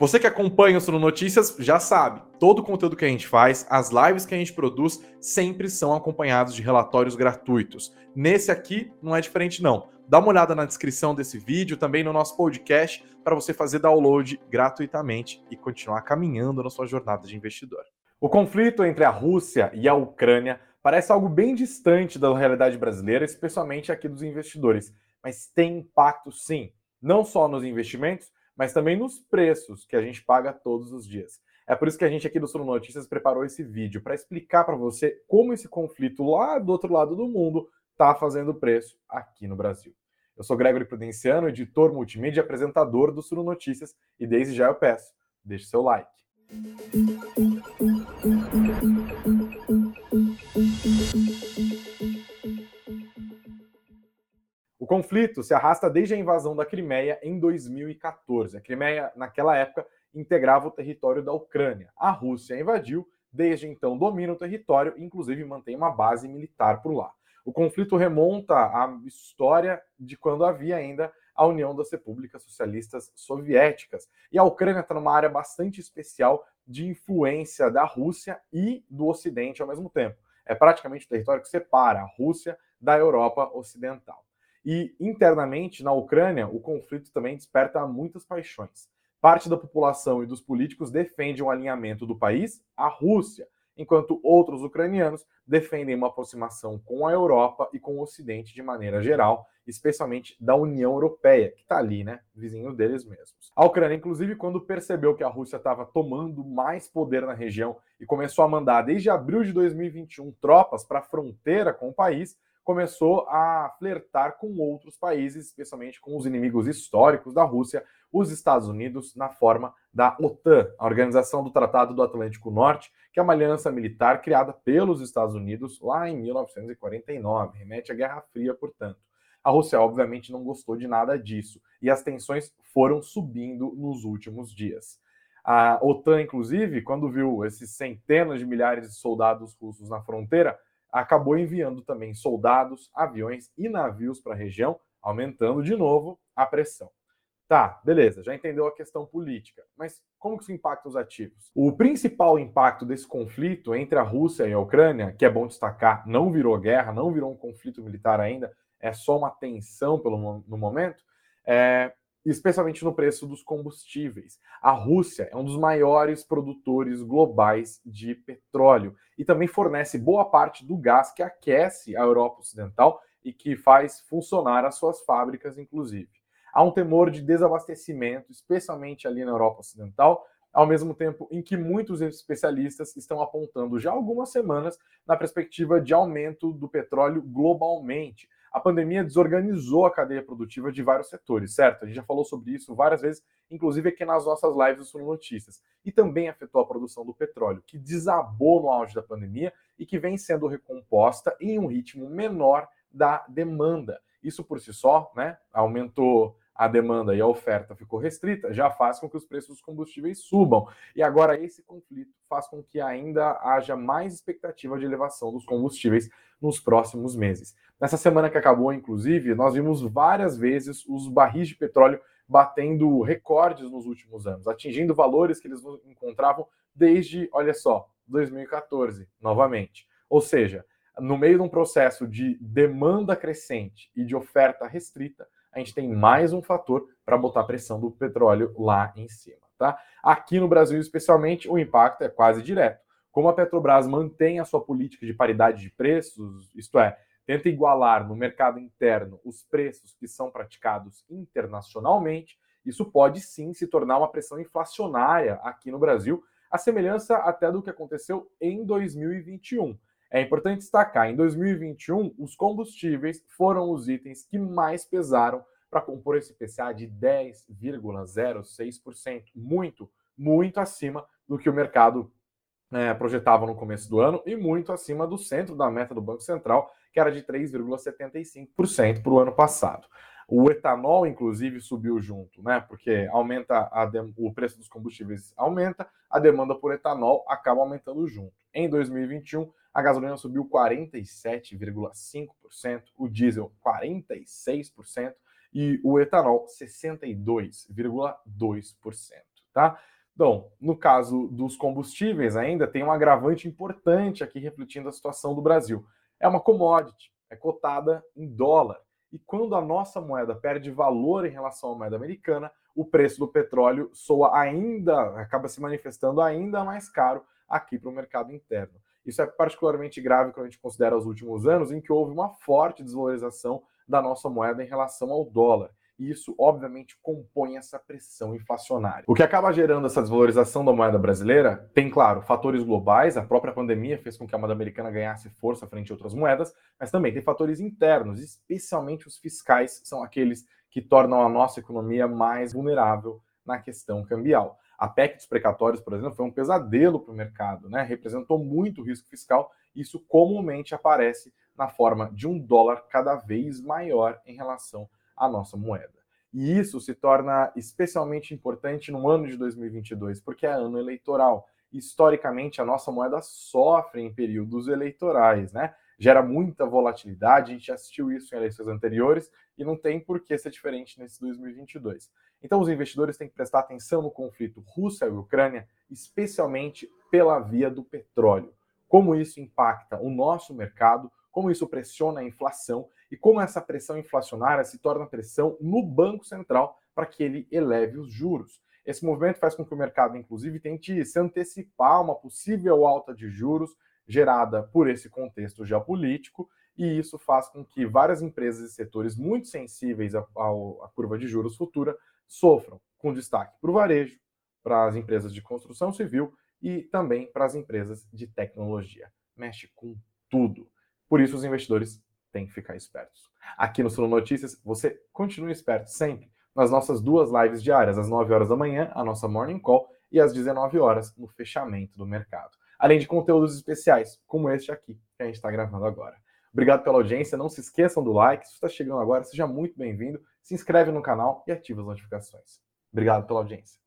Você que acompanha o Suno Notícias já sabe, todo o conteúdo que a gente faz, as lives que a gente produz, sempre são acompanhados de relatórios gratuitos. Nesse aqui não é diferente não. Dá uma olhada na descrição desse vídeo, também no nosso podcast, para você fazer download gratuitamente e continuar caminhando na sua jornada de investidor. O conflito entre a Rússia e a Ucrânia parece algo bem distante da realidade brasileira, especialmente aqui dos investidores, mas tem impacto sim, não só nos investimentos, mas também nos preços que a gente paga todos os dias. É por isso que a gente aqui do Suno Notícias preparou esse vídeo para explicar para você como esse conflito lá do outro lado do mundo está fazendo preço aqui no Brasil. Eu sou Gregory Prudenciano, editor multimídia e apresentador do Suno Notícias, e desde já eu peço, deixe seu like. Conflito se arrasta desde a invasão da Crimeia em 2014. A Crimeia, naquela época, integrava o território da Ucrânia. A Rússia invadiu, desde então domina o território e, inclusive, mantém uma base militar por lá. O conflito remonta à história de quando havia ainda a União das Repúblicas Socialistas Soviéticas. E a Ucrânia está numa área bastante especial de influência da Rússia e do Ocidente ao mesmo tempo. É praticamente o território que separa a Rússia da Europa Ocidental. E internamente, na Ucrânia, o conflito também desperta muitas paixões. Parte da população e dos políticos defende um alinhamento do país à Rússia, enquanto outros ucranianos defendem uma aproximação com a Europa e com o Ocidente de maneira geral, especialmente da União Europeia, que está ali, né, vizinho deles mesmos. A Ucrânia, inclusive, quando percebeu que a Rússia estava tomando mais poder na região e começou a mandar, desde abril de 2021, tropas para a fronteira com o país, começou a flertar com outros países, especialmente com os inimigos históricos da Rússia, os Estados Unidos, na forma da OTAN, a Organização do Tratado do Atlântico Norte, que é uma aliança militar criada pelos Estados Unidos lá em 1949, remete à Guerra Fria, portanto. A Rússia, obviamente, não gostou de nada disso e as tensões foram subindo nos últimos dias. A OTAN, inclusive, quando viu esses centenas de milhares de soldados russos na fronteira, acabou enviando também soldados, aviões e navios para a região, aumentando de novo a pressão. Tá, beleza, já entendeu a questão política, mas como que isso impacta os ativos? O principal impacto desse conflito entre a Rússia e a Ucrânia, que é bom destacar, não virou guerra, não virou um conflito militar ainda, é só uma tensão pelo, no momento, é, especialmente no preço dos combustíveis. A Rússia é um dos maiores produtores globais de petróleo e também fornece boa parte do gás que aquece a Europa Ocidental e que faz funcionar as suas fábricas, inclusive. Há um temor de desabastecimento, especialmente ali na Europa Ocidental, ao mesmo tempo em que muitos especialistas estão apontando já algumas semanas na perspectiva de aumento do petróleo globalmente a pandemia desorganizou a cadeia produtiva de vários setores, certo? A gente já falou sobre isso várias vezes, inclusive aqui nas nossas lives sobre Notícias. E também afetou a produção do petróleo, que desabou no auge da pandemia e que vem sendo recomposta em um ritmo menor da demanda. Isso por si só, né, aumentou a demanda e a oferta ficou restrita, já faz com que os preços dos combustíveis subam. E agora esse conflito faz com que ainda haja mais expectativa de elevação dos combustíveis nos próximos meses. Nessa semana que acabou, inclusive, nós vimos várias vezes os barris de petróleo batendo recordes nos últimos anos, atingindo valores que eles não encontravam desde, olha só, 2014, novamente. Ou seja, no meio de um processo de demanda crescente e de oferta restrita, a gente tem mais um fator para botar a pressão do petróleo lá em cima. Tá? Aqui no Brasil, especialmente, o impacto é quase direto. Como a Petrobras mantém a sua política de paridade de preços, isto é, tenta igualar no mercado interno os preços que são praticados internacionalmente, isso pode sim se tornar uma pressão inflacionária aqui no Brasil, a semelhança até do que aconteceu em 2021. É importante destacar, em 2021, os combustíveis foram os itens que mais pesaram para compor esse PCA de 10,06%, muito, muito acima do que o mercado é, projetava no começo do ano e muito acima do centro da meta do Banco Central, que era de 3,75% para o ano passado. O etanol, inclusive, subiu junto, né? Porque aumenta o preço dos combustíveis aumenta, a demanda por etanol acaba aumentando junto. Em 2021, a gasolina subiu 47,5%, o diesel 46% e o etanol 62,2%. tá? Bom, no caso dos combustíveis ainda tem um agravante importante aqui refletindo a situação do Brasil. É uma commodity, é cotada em dólar. E quando a nossa moeda perde valor em relação à moeda americana, o preço do petróleo soa ainda, acaba se manifestando ainda mais caro aqui para o mercado interno. Isso é particularmente grave quando a gente considera os últimos anos em que houve uma forte desvalorização da nossa moeda em relação ao dólar. E isso, obviamente, compõe essa pressão inflacionária. O que acaba gerando essa desvalorização da moeda brasileira tem, claro, fatores globais, a própria pandemia fez com que a moeda americana ganhasse força frente a outras moedas, mas também tem fatores internos, especialmente os fiscais, que são aqueles que tornam a nossa economia mais vulnerável na questão cambial. A PEC dos precatórios, por exemplo, foi um pesadelo para o mercado, né? representou muito risco fiscal. Isso comumente aparece na forma de um dólar cada vez maior em relação à nossa moeda. E isso se torna especialmente importante no ano de 2022, porque é ano eleitoral. Historicamente, a nossa moeda sofre em períodos eleitorais, né? Gera muita volatilidade, a gente assistiu isso em eleições anteriores e não tem por que ser diferente nesse 2022. Então, os investidores têm que prestar atenção no conflito Rússia e Ucrânia, especialmente pela via do petróleo. Como isso impacta o nosso mercado, como isso pressiona a inflação e como essa pressão inflacionária se torna pressão no Banco Central para que ele eleve os juros. Esse movimento faz com que o mercado, inclusive, tente se antecipar uma possível alta de juros gerada por esse contexto geopolítico, e isso faz com que várias empresas e setores muito sensíveis à, curva de juros futura sofram, com destaque para o varejo, para as empresas de construção civil e também para as empresas de tecnologia. Mexe com tudo. Por isso, os investidores têm que ficar espertos. Aqui no Suno Notícias, você continua esperto sempre nas nossas duas lives diárias, às 9 horas da manhã, a nossa Morning Call, e às 19 horas, no fechamento do mercado. Além de conteúdos especiais, como este aqui, que a gente está gravando agora. Obrigado pela audiência, não se esqueçam do like, se está chegando agora, seja muito bem-vindo, se inscreve no canal e ativa as notificações. Obrigado pela audiência.